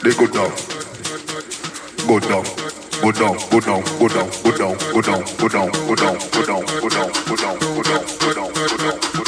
Down. Go down. Go down. Go down. Go down. Go down. Go down. Go down. Go down. Go down. Go down. Go down. Go down. Go down. Go down. Go down. Go down.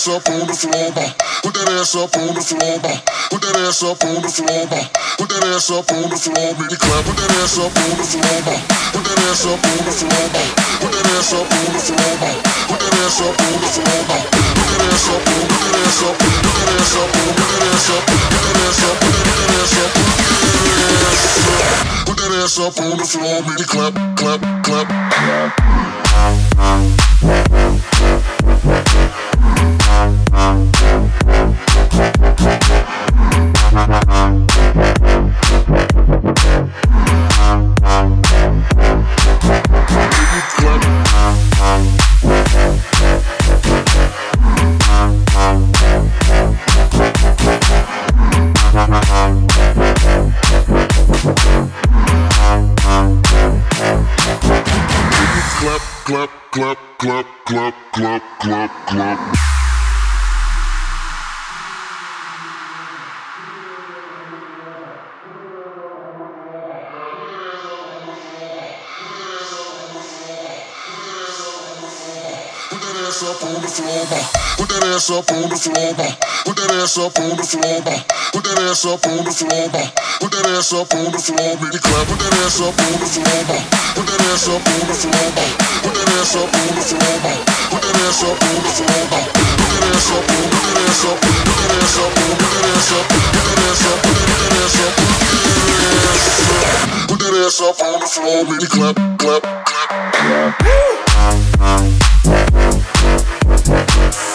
ass up on the floor. Put that ass up on the floor, ma. Put that ass up on the floor. Put that ass up on the floor, make it clap. Put that ass up on the floor. Put that ass up on the floor. Put that ass up on the floor. Put that ass up on the floor. Put that ass up put that ass up, put that ass up, put that ass up, put that ass up, put that ass up, put that ass up. On the floor, make it clap, clap, clap, clap club, club, club, club, club, club. Ass up on the floor. Put that ass up on the floor. Put that ass up on the floor. Put that ass up on the floor. Put that ass up on the floor, make clap. Put that ass up on the floor. Put that ass up on the floor. Put that ass up on the floor. Put that ass up on the floor. Put that ass up put that ass up, put that ass up, put that ass up, put that ass up, put that ass up, put that ass up. Put that ass up on the floor, make it clap, clap, clap. Thank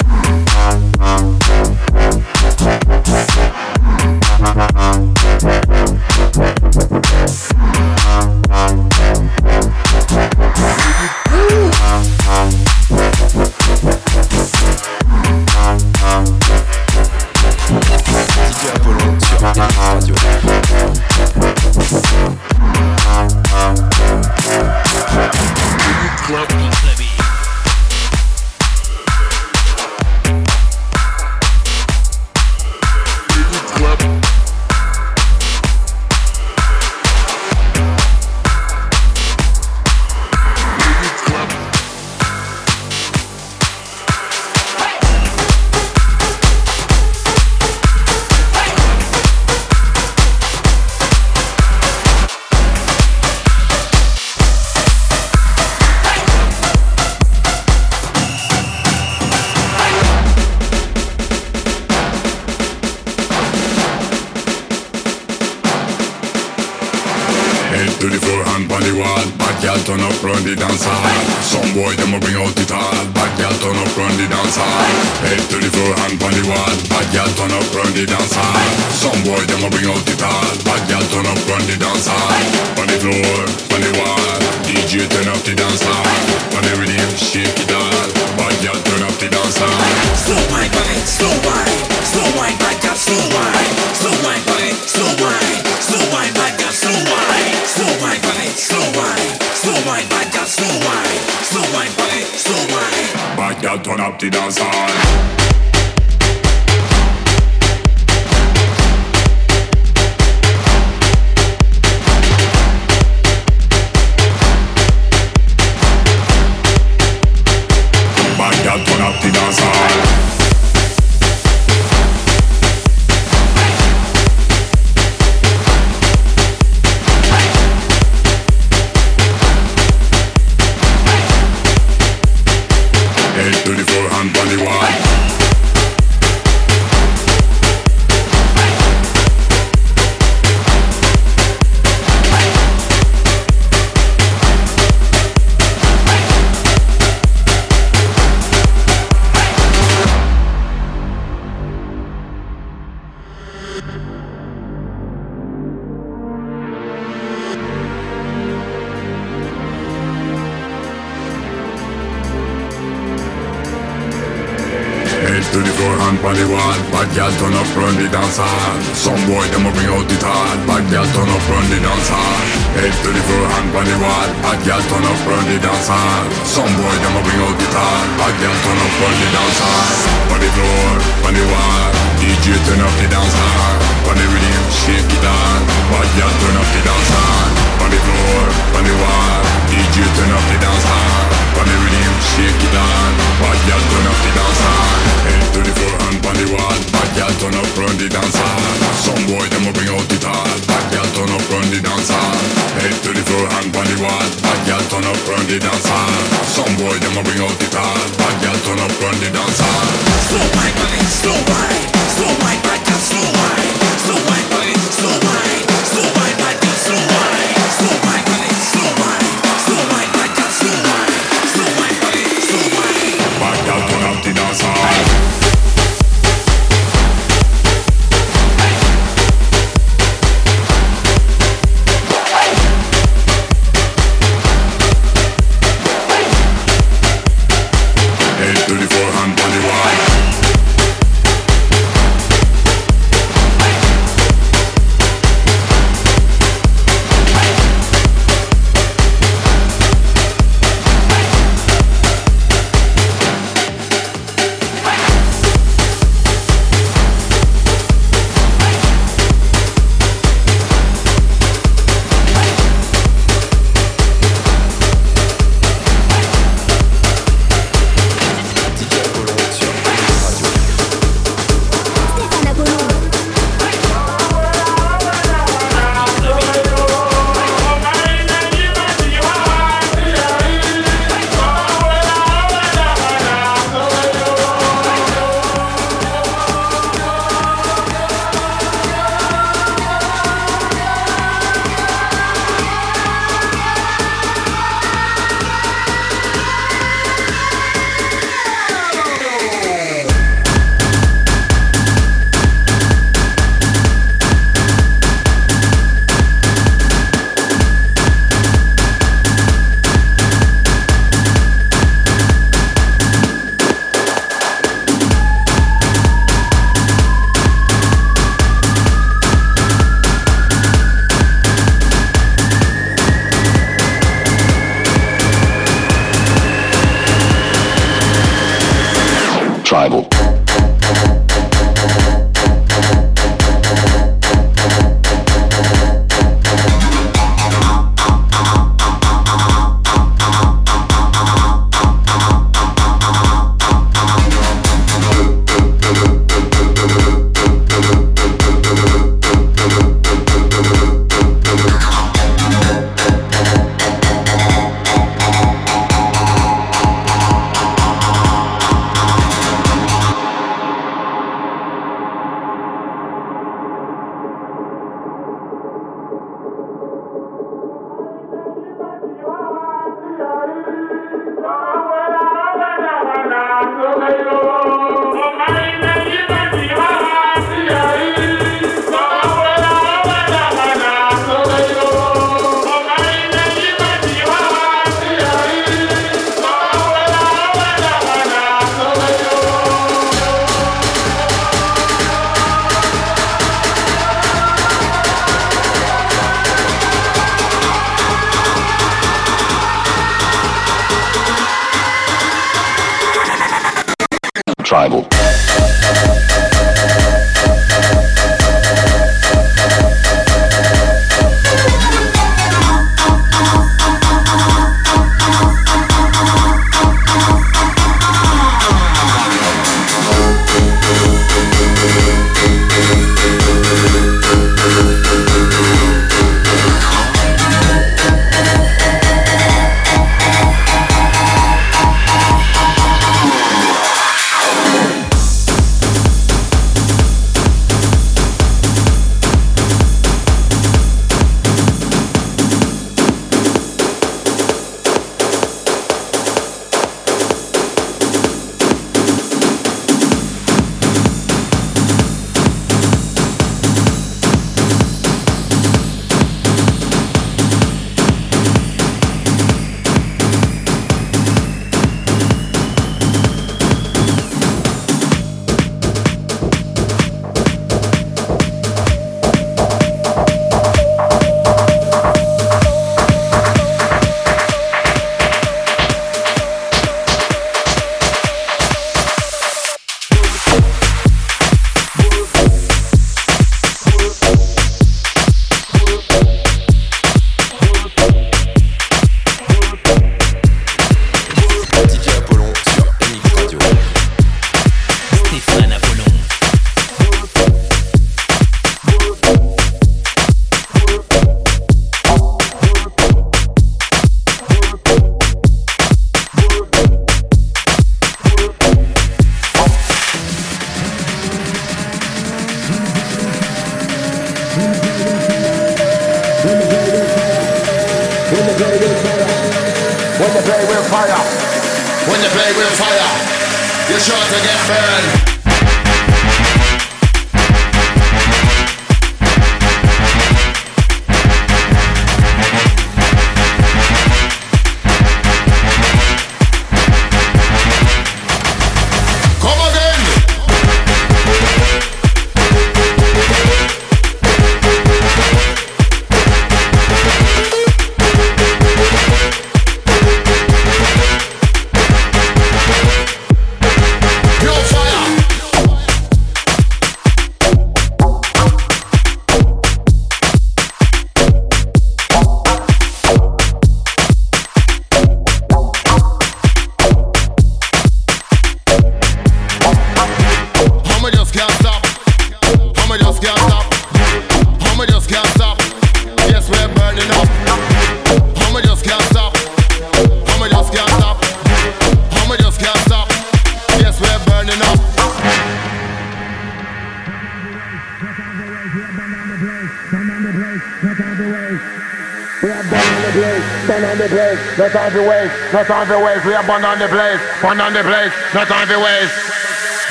no time for waste. We are born on the place, born on the place, no time for waste.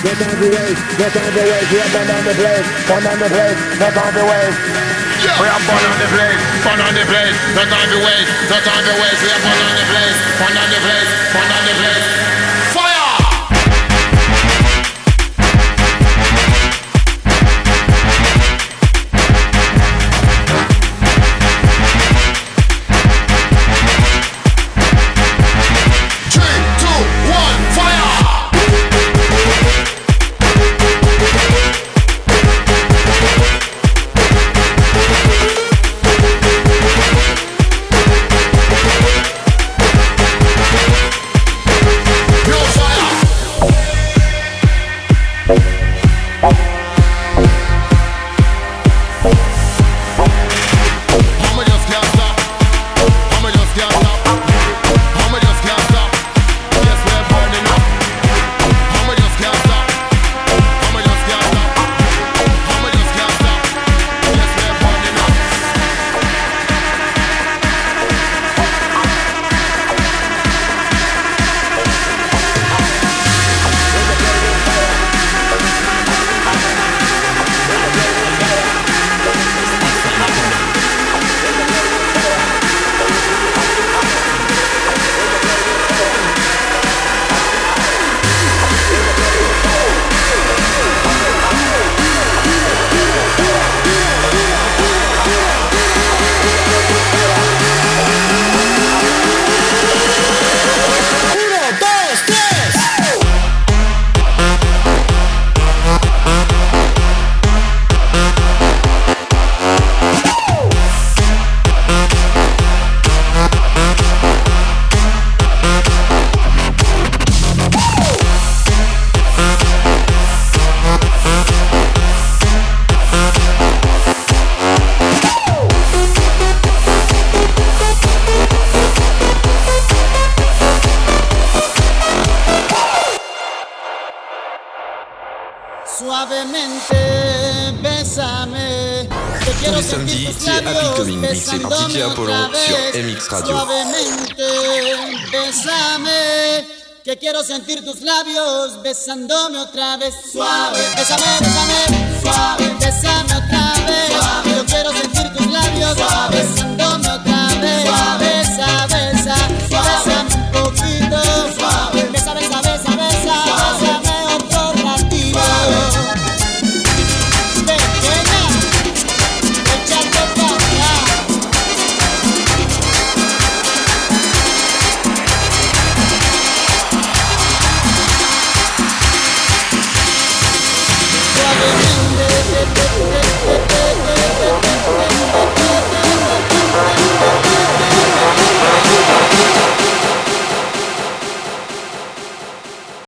No time for waste, no time waste. We are born on the place, born on the place, no time for waste. We are born on the place, born on the place, no time for waste, no time for waste. We are born on the place, born on the place, born on the place. Suavemente, bésame. Que quiero sentir tus labios besándome otra vez. Suave, bésame, bésame. Suave, bésame otra vez.